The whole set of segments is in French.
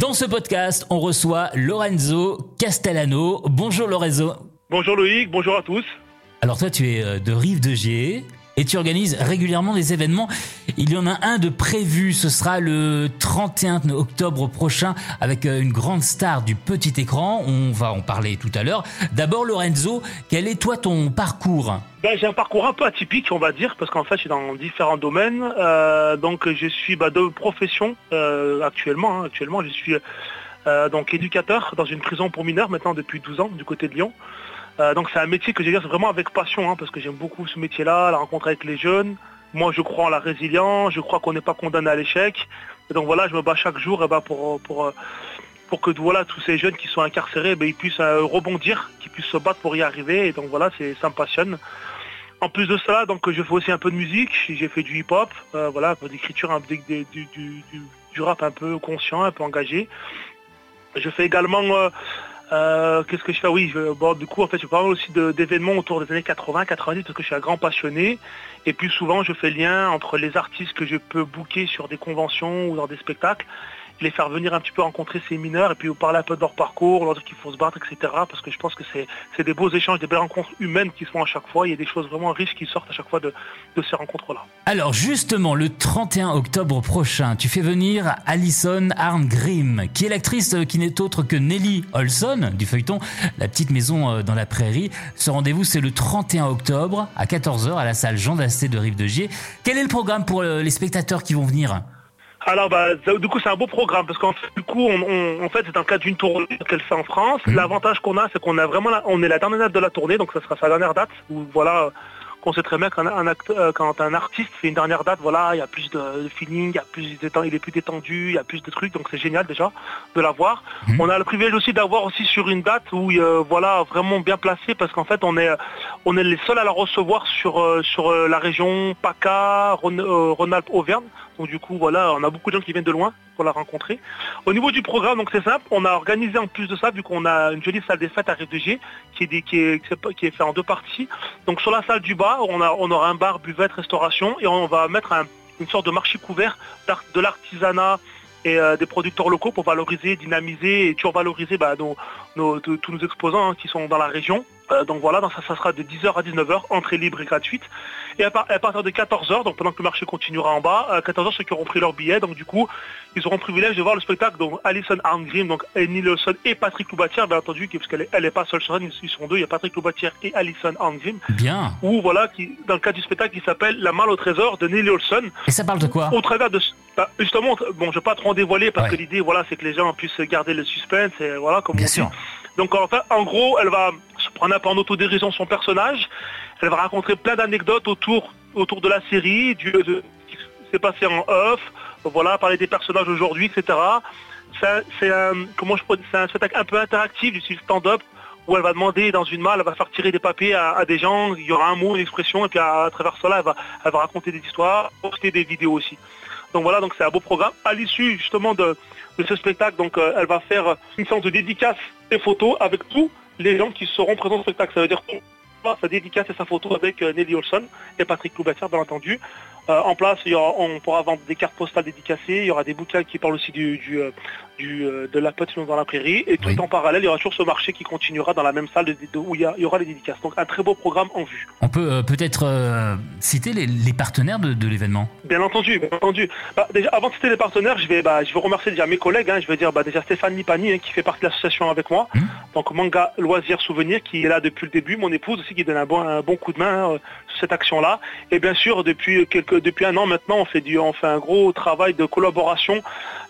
Dans ce podcast, on reçoit Lorenzo Castellano. Bonjour Lorenzo. Bonjour Loïc, bonjour à tous. Alors toi, tu es euh, de Rive de Gier et tu organises régulièrement des événements. Il y en a un de prévu, ce sera le 31 octobre prochain avec euh, une grande star du petit écran. On va en parler tout à l'heure. D'abord Lorenzo, quel est toi ton parcours? Ben, J'ai un parcours un peu atypique on va dire parce qu'en fait je suis dans différents domaines. Euh, donc je suis bah, de profession euh, actuellement. Hein. actuellement je suis donc éducateur dans une prison pour mineurs maintenant depuis 12 ans du côté de Lyon. Euh, donc c'est un métier que j'exerce vraiment avec passion, hein, parce que j'aime beaucoup ce métier-là, la rencontre avec les jeunes. Moi, je crois en la résilience, je crois qu'on n'est pas condamné à l'échec. Et donc voilà, je me bats chaque jour eh ben, pour, pour, pour que voilà, tous ces jeunes qui sont incarcérés, ben, ils puissent euh, rebondir, qu'ils puissent se battre pour y arriver. Et donc voilà, ça me passionne. En plus de cela, donc je fais aussi un peu de musique, j'ai fait du hip-hop, euh, voilà, d'écriture, du, du, du, rap un peu conscient, un peu engagé. Je fais également euh, qu'est-ce que je fais? Oui, bon, du coup, en fait, je parle aussi d'événements autour des années 80, 90, parce que je suis un grand passionné. Et puis souvent, je fais lien entre les artistes que je peux booker sur des conventions ou dans des spectacles les faire venir un petit peu rencontrer ces mineurs et puis vous parler un peu de leur parcours, leur dire qu'il faut se battre, etc. Parce que je pense que c'est des beaux échanges, des belles rencontres humaines qui se font à chaque fois. Il y a des choses vraiment riches qui sortent à chaque fois de, ces rencontres-là. Alors justement, le 31 octobre prochain, tu fais venir Alison Arngrim, qui est l'actrice qui n'est autre que Nelly Olson du feuilleton La petite maison euh, dans la prairie. Ce rendez-vous, c'est le 31 octobre à 14h à la salle Jean Dasté de Rive de Gier. Quel est le programme pour euh, les spectateurs qui vont venir? Alors bah, du coup c'est un beau programme parce qu'en fait du coup on, en fait c'est le cadre d'une tournée qu'elle fait en France. Mmh. L'avantage qu'on a c'est qu'on a vraiment on est la dernière date de la tournée donc ça sera sa dernière date où voilà qu'on sait très bien qu'un un euh, quand un artiste fait une dernière date, voilà, il y a plus de, feeling, il, y a plus il est plus détendu, il y a plus de trucs, donc c'est génial déjà de l'avoir. Mmh. On a le privilège aussi d'avoir aussi sur une date où euh, voilà vraiment bien placé parce qu'en fait on est on est les seuls à la recevoir sur euh, sur la région PACA, Rhône-Alpes-Auvergne. Donc du coup, voilà, on a beaucoup de gens qui viennent de loin pour la rencontrer. Au niveau du programme, donc c'est simple, on a organisé en plus de ça, vu qu'on a une jolie salle des fêtes à Gier, qui est, qui, est, qui est fait en deux parties. Donc sur la salle du bas, on, aura un bar, buvette, restauration, et on va mettre une sorte de marché couvert de l'artisanat et euh, des producteurs locaux pour valoriser, dynamiser et toujours valoriser bah, tous nos exposants hein, qui sont dans la région. Euh, donc voilà, ça, ça, sera de 10h à 19h, entrée libre et gratuite. Et à, partir de 14h, donc pendant que le marché continuera en bas, à 14h, ceux qui auront pris leur billet, donc du coup, ils auront le privilège de voir le spectacle. Donc Alison Arngrim, donc Annie Lawson et Patrick Loubatière, bien entendu, parce qu'elle n'est pas seule sur scène, ils sont deux, il y a Patrick Loubatière et Alison Arngrim. Bien. Ou voilà, qui, dans le cadre du spectacle qui s'appelle La malle au trésor de Nelly Olson. Et ça parle de quoi? Au travers de bah, justement, bon, je ne vais pas trop en dévoiler parce que l'idée, voilà, c'est que les gens puissent garder le suspense et voilà, comme Bien sûr. Donc en fait, en gros, elle va peu en autodérision son personnage. Elle va raconter plein d'anecdotes autour, autour de la série, du, de, qui s'est passé en off, voilà, parler des personnages aujourd'hui, etc. C'est un, un spectacle un peu interactif du style stand-up où elle va demander dans une malle, elle va faire tirer des papiers à, des gens, il y aura un mot, une expression, et puis à, travers cela, elle va, elle va raconter des histoires, poster des vidéos aussi. Donc voilà, donc c'est un beau programme. À l'issue justement de, ce spectacle, donc euh, elle va faire une séance de dédicace des photos avec tous les gens qui seront présents au spectacle. Ça veut dire sa dédicace et sa photo avec euh, Nelly Olson et Patrick Loubatière, bien entendu. Euh, en place, on pourra vendre des cartes postales dédicacées, il y aura des bouquins qui parlent aussi du, euh, de la petite dans la prairie, et tout en parallèle, il y aura toujours ce marché qui continuera dans la même salle où il y, aura les dédicaces. Donc un très beau programme en vue. On peut peut-être citer les, partenaires de, l'événement? Bien entendu, bien entendu. Bah, déjà, avant de citer les partenaires, je vais, bah, je vais remercier déjà mes collègues. Hein. je vais dire bah, déjà Stéphane Nipani hein, qui fait partie de l'association avec moi. Hum. Donc Manga Loisirs Souvenir qui est là depuis le début, mon épouse aussi qui donne un bon, un bon coup de main sur cette action-là. Et bien sûr, depuis quelques depuis un an maintenant, on fait, un gros travail de collaboration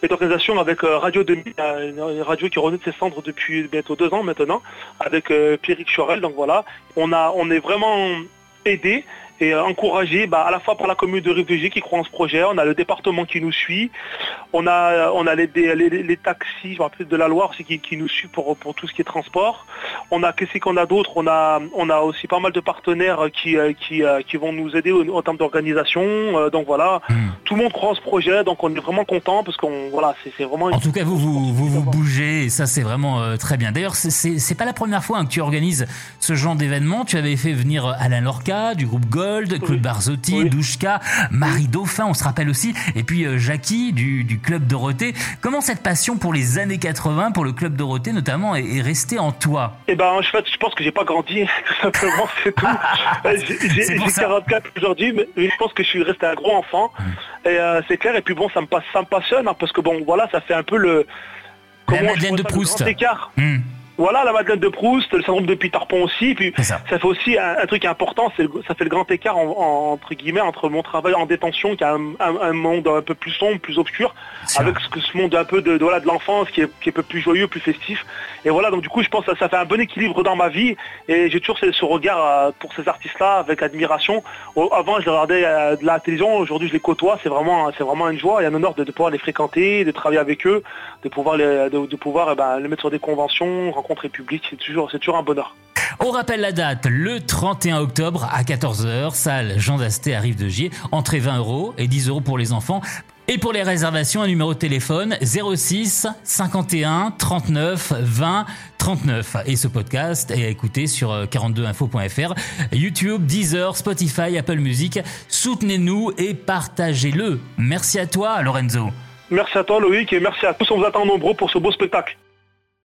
et d'organisation avec euh, Radio 2000, une radio qui renaît de ses cendres depuis bientôt deux ans maintenant, avec euh, Pierrick Chorel. Donc voilà, on, on est vraiment aidé et euh, encouragé bah, à la fois par la commune de Rive qui croit en ce projet, on a le département qui nous suit, on a, euh, on a les, les, taxis, je me rappelle de la Loire aussi qui, nous suit pour, pour tout ce qui est transport. On a qu'est-ce qu'on a d'autre? On a, on a aussi pas mal de partenaires qui, euh, qui, qui vont nous aider en termes d'organisation. Donc voilà, hmm. tout le monde croit en ce projet, donc on est vraiment content parce qu'on voilà, c'est vraiment. En tout cas, vous vous, vous, vous bougez et ça c'est vraiment très bien. D'ailleurs, c'est pas la première fois hein, que tu organises ce genre d'événement. Tu avais fait venir Alain Lorca du groupe Gold Gold, Claude Barzotti, Douchka, Marie Dauphin, on se rappelle aussi, et puis euh, Jackie du, du Club Dorothée. Comment cette passion pour les années 80, pour le Club Dorothée notamment, est, restée en toi? Eh ben, en fait, je pense que j'ai pas grandi, tout simplement, c'est tout. j'ai 44 aujourd'hui, mais je pense que je suis resté un gros enfant. Hum. Et euh, c'est clair, et puis bon, ça me, passe, ça me passionne, hein, parce que bon, voilà, ça fait un peu le... La Madeleine de Proust. écart. Hum. Voilà la Madeleine de Proust, le syndrome de Peter Pan aussi. Puis ça. fait aussi un, truc important, c'est ça fait le grand écart entre guillemets entre mon travail en détention qui a un, monde un peu plus sombre, plus obscur, avec ce, ce, monde un peu de, de l'enfance qui est, un peu plus joyeux, plus festif. Et voilà, donc du coup je pense que ça fait un bon équilibre dans ma vie et j'ai toujours ce, regard euh, pour ces artistes-là avec admiration. Avant je regardais euh, de la télévision, aujourd'hui je les côtoie, c'est vraiment, une joie et un honneur de, pouvoir les fréquenter, de travailler avec eux, de pouvoir les, de, pouvoir eh ben, les mettre sur des conventions, rencontrer toujours, c'est toujours un bonheur. On rappelle la date, le 31 octobre à 14h, salle Jean Dasté arrive de Gier, entrée 20 euros et 10 euros pour les enfants. Et pour les réservations, un numéro de téléphone 06 51 39 20 39. Et ce podcast est à écouter sur 42info.fr, YouTube, Deezer, Spotify, Apple Music. Soutenez-nous et partagez-le. Merci à toi, Lorenzo. Merci à toi, Loïc, et merci à tous. On vous attend nombreux pour ce beau spectacle.